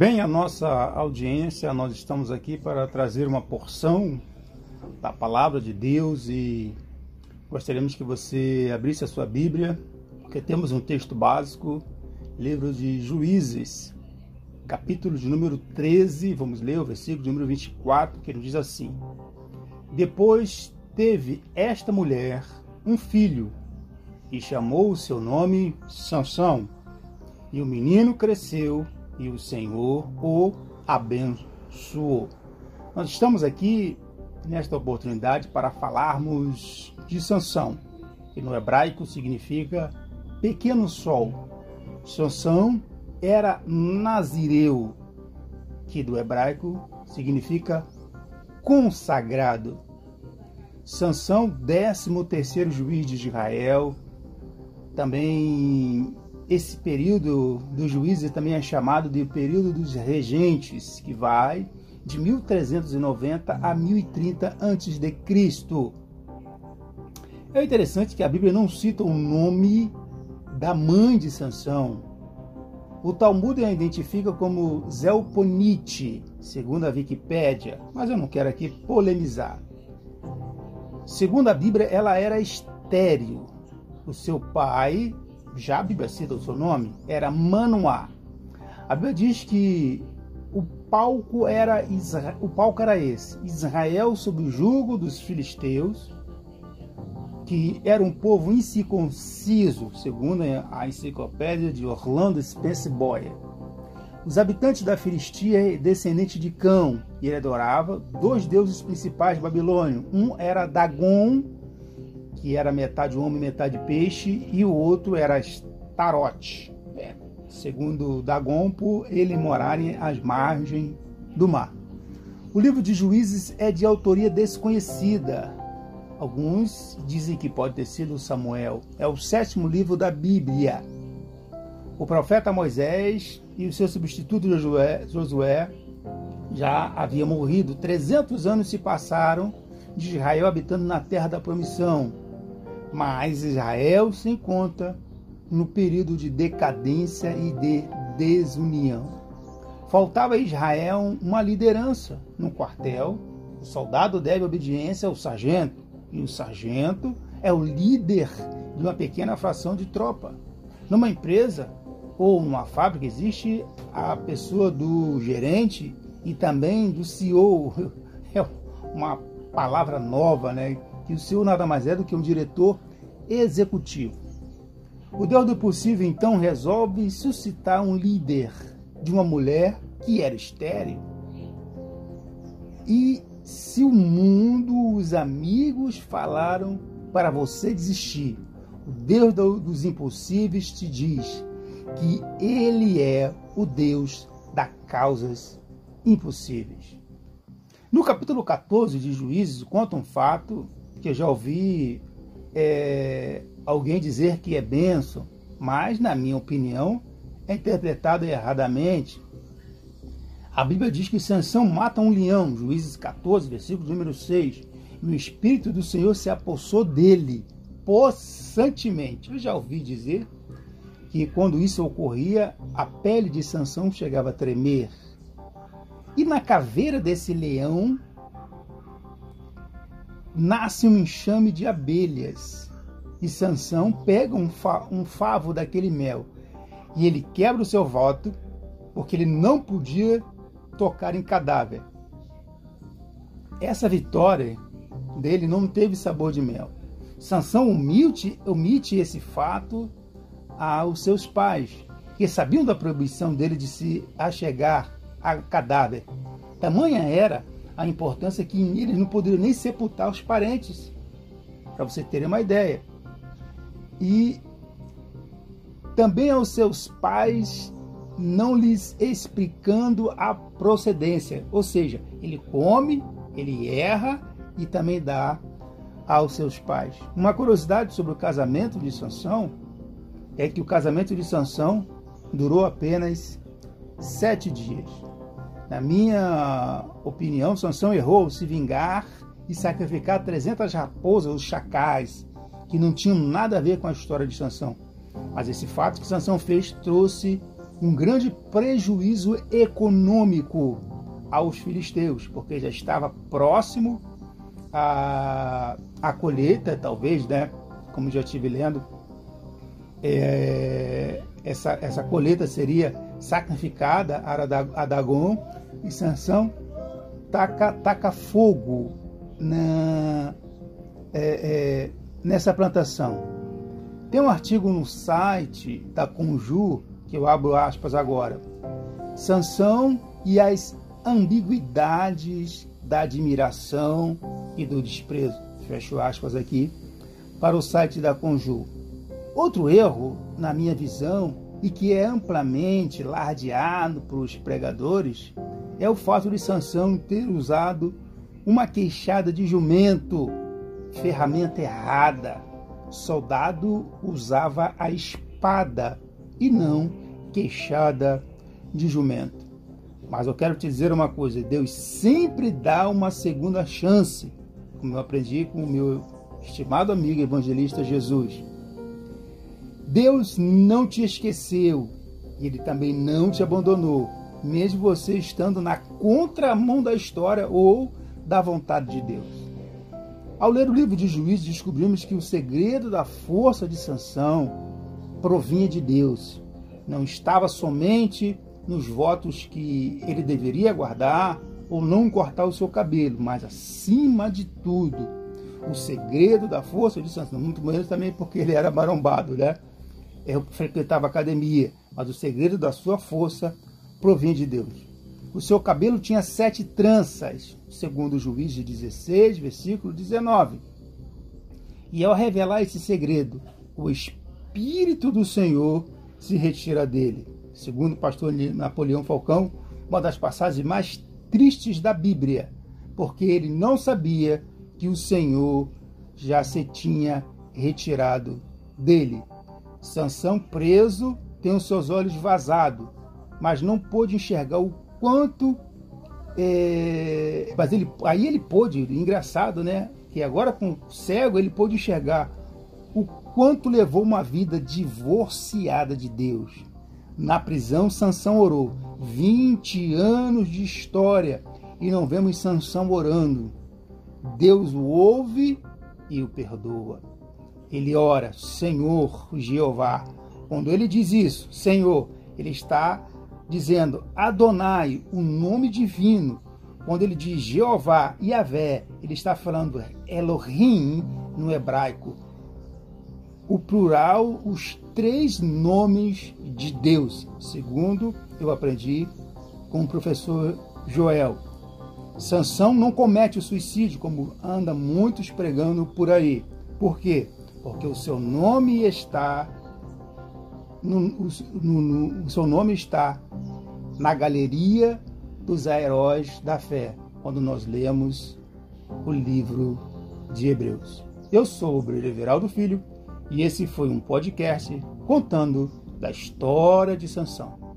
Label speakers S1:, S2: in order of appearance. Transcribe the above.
S1: Bem, a nossa audiência, nós estamos aqui para trazer uma porção da palavra de Deus e gostaríamos que você abrisse a sua Bíblia, porque temos um texto básico, livro de Juízes, capítulo de número 13, vamos ler o versículo de número 24, que nos diz assim: Depois teve esta mulher um filho e chamou o seu nome Sansão. E o menino cresceu e o Senhor o abençoou. Nós estamos aqui nesta oportunidade para falarmos de Sansão, que no hebraico significa pequeno sol. Sansão era nazireu, que do hebraico significa consagrado. Sansão, 13 terceiro juiz de Israel, também esse período dos juízes também é chamado de período dos regentes, que vai de 1390 a 1030 a.C. É interessante que a Bíblia não cita o nome da mãe de Sansão. O Talmud a identifica como Zelponite, segundo a Wikipédia, mas eu não quero aqui polemizar. Segundo a Bíblia, ela era estéril. O seu pai já a Bíblia cita o seu nome, era Manoá. A Bíblia diz que o palco era o palco era esse: Israel sob o jugo dos filisteus, que era um povo incircunciso, segundo a enciclopédia de Orlando Spence Boyer. Os habitantes da Filistia descendentes de Cão, e ele adorava dois deuses principais babilônios. Um era Dagon, que era metade homem metade peixe, e o outro era Astarote, é, segundo Dagon, por ele morarem às margens do mar. O livro de Juízes é de autoria desconhecida. Alguns dizem que pode ter sido Samuel. É o sétimo livro da Bíblia. O profeta Moisés e o seu substituto Josué, Josué já haviam morrido. 300 anos se passaram de Israel habitando na terra da promissão. Mas Israel se encontra no período de decadência e de desunião. Faltava a Israel uma liderança no quartel. O soldado deve obediência ao sargento, e o sargento é o líder de uma pequena fração de tropa. Numa empresa ou numa fábrica existe a pessoa do gerente e também do CEO. É uma palavra nova, né? Que o Senhor nada mais é do que um diretor executivo. O Deus do possível então resolve suscitar um líder de uma mulher que era estéril. E se o mundo, os amigos falaram para você desistir, o Deus dos impossíveis te diz que Ele é o Deus das causas impossíveis. No capítulo 14 de Juízes, conta um fato que eu já ouvi é, alguém dizer que é benção, mas, na minha opinião, é interpretado erradamente. A Bíblia diz que Sansão mata um leão, Juízes 14, versículo número 6, e o Espírito do Senhor se apossou dele, possantemente. Eu já ouvi dizer que quando isso ocorria, a pele de Sansão chegava a tremer. E na caveira desse leão nasce um enxame de abelhas. E Sansão pega um, fa um favo daquele mel e ele quebra o seu voto porque ele não podia tocar em cadáver. Essa vitória dele não teve sabor de mel. Sansão omite, omite esse fato aos seus pais, que sabiam da proibição dele de se achegar a cadáver. Tamanha era a importância que eles não poderiam nem sepultar os parentes, para você ter uma ideia. E também aos seus pais não lhes explicando a procedência, ou seja, ele come, ele erra e também dá aos seus pais. Uma curiosidade sobre o casamento de Sansão é que o casamento de Sansão durou apenas sete dias. Na minha opinião, Sansão errou se vingar e sacrificar 300 raposas, os chacais, que não tinham nada a ver com a história de Sansão. Mas esse fato que Sansão fez trouxe um grande prejuízo econômico aos filisteus, porque já estava próximo a, a colheita, talvez, né? Como já estive lendo, é, essa, essa colheita seria sacrificada a Dagon e Sansão taca, taca fogo na, é, é, nessa plantação. Tem um artigo no site da Conjur, que eu abro aspas agora. Sansão e as ambiguidades da admiração e do desprezo. Fecho aspas aqui para o site da Conjur. Outro erro, na minha visão, e que é amplamente lardeado pelos pregadores, é o fato de Sansão ter usado uma queixada de jumento, ferramenta errada. Soldado usava a espada e não queixada de jumento. Mas eu quero te dizer uma coisa: Deus sempre dá uma segunda chance, como eu aprendi com o meu estimado amigo evangelista Jesus. Deus não te esqueceu, ele também não te abandonou, mesmo você estando na contramão da história ou da vontade de Deus. Ao ler o livro de Juízes, descobrimos que o segredo da força de Sansão provinha de Deus. Não estava somente nos votos que ele deveria guardar ou não cortar o seu cabelo, mas acima de tudo, o segredo da força de Sansão, muito menos também porque ele era marombado, né? Frequentava academia, mas o segredo da sua força provinha de Deus. O seu cabelo tinha sete tranças, segundo o juiz de 16, versículo 19. E ao revelar esse segredo, o Espírito do Senhor se retira dele. Segundo o pastor Napoleão Falcão, uma das passagens mais tristes da Bíblia, porque ele não sabia que o Senhor já se tinha retirado dele. Sansão preso tem os seus olhos vazados, mas não pôde enxergar o quanto. É... Mas ele, aí ele pôde, engraçado, né? Que agora com cego ele pôde enxergar o quanto levou uma vida divorciada de Deus. Na prisão, Sansão orou. 20 anos de história e não vemos Sansão orando. Deus o ouve e o perdoa ele ora, Senhor Jeová. Quando ele diz isso, Senhor, ele está dizendo Adonai, o nome divino. Quando ele diz Jeová, Yahvé, ele está falando Elohim no hebraico. O plural, os três nomes de Deus, segundo eu aprendi com o professor Joel. Sansão não comete o suicídio, como anda muitos pregando por aí. Por quê? Porque o seu nome está no, no, no, o seu nome está na galeria dos heróis da fé, quando nós lemos o livro de Hebreus. Eu sou o Brilho Everaldo Filho e esse foi um podcast contando da história de Sansão.